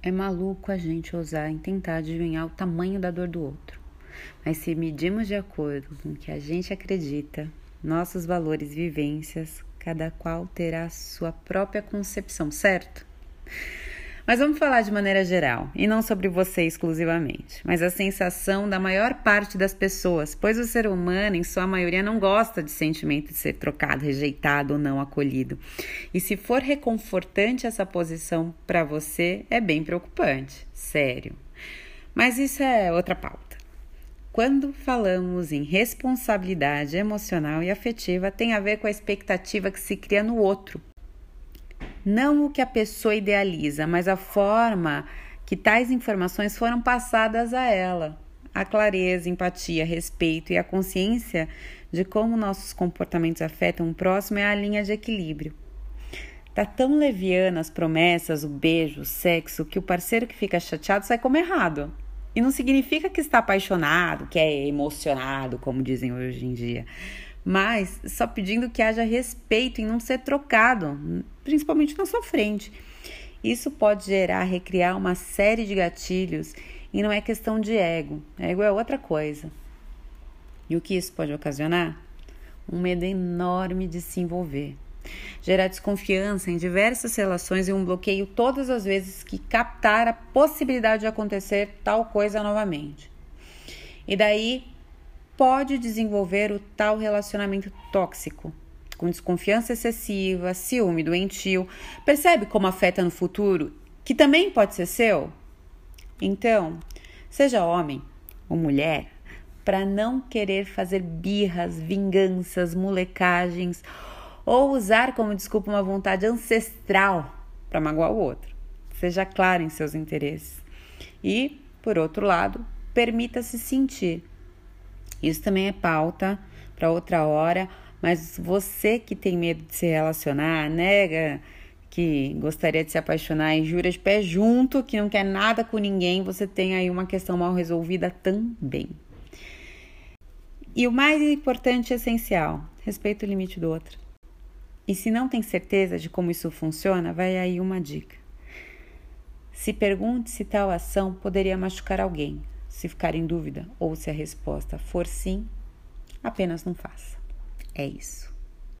É maluco a gente ousar em tentar adivinhar o tamanho da dor do outro. Mas se medimos de acordo com o que a gente acredita, nossos valores e vivências, cada qual terá sua própria concepção, certo? Mas vamos falar de maneira geral, e não sobre você exclusivamente, mas a sensação da maior parte das pessoas, pois o ser humano, em sua maioria, não gosta de sentimento de ser trocado, rejeitado ou não acolhido. E se for reconfortante essa posição para você, é bem preocupante, sério. Mas isso é outra pauta. Quando falamos em responsabilidade emocional e afetiva, tem a ver com a expectativa que se cria no outro não o que a pessoa idealiza, mas a forma que tais informações foram passadas a ela. A clareza, empatia, respeito e a consciência de como nossos comportamentos afetam o próximo é a linha de equilíbrio. Tá tão leviana as promessas, o beijo, o sexo, que o parceiro que fica chateado sai como errado. E não significa que está apaixonado, que é emocionado, como dizem hoje em dia mas só pedindo que haja respeito em não ser trocado, principalmente na sua frente. Isso pode gerar, recriar uma série de gatilhos e não é questão de ego. Ego é outra coisa. E o que isso pode ocasionar? Um medo enorme de se envolver. Gerar desconfiança em diversas relações e um bloqueio todas as vezes que captar a possibilidade de acontecer tal coisa novamente. E daí pode desenvolver o tal relacionamento tóxico, com desconfiança excessiva, ciúme doentio. Percebe como afeta no futuro, que também pode ser seu? Então, seja homem ou mulher, para não querer fazer birras, vinganças, molecagens ou usar como desculpa uma vontade ancestral para magoar o outro. Seja claro em seus interesses. E, por outro lado, permita-se sentir isso também é pauta para outra hora, mas você que tem medo de se relacionar, nega que gostaria de se apaixonar e jura de pé junto, que não quer nada com ninguém, você tem aí uma questão mal resolvida também. E o mais importante e essencial, respeita o limite do outro. E se não tem certeza de como isso funciona, vai aí uma dica. Se pergunte se tal ação poderia machucar alguém, se ficar em dúvida ou se a resposta for sim, apenas não faça. É isso.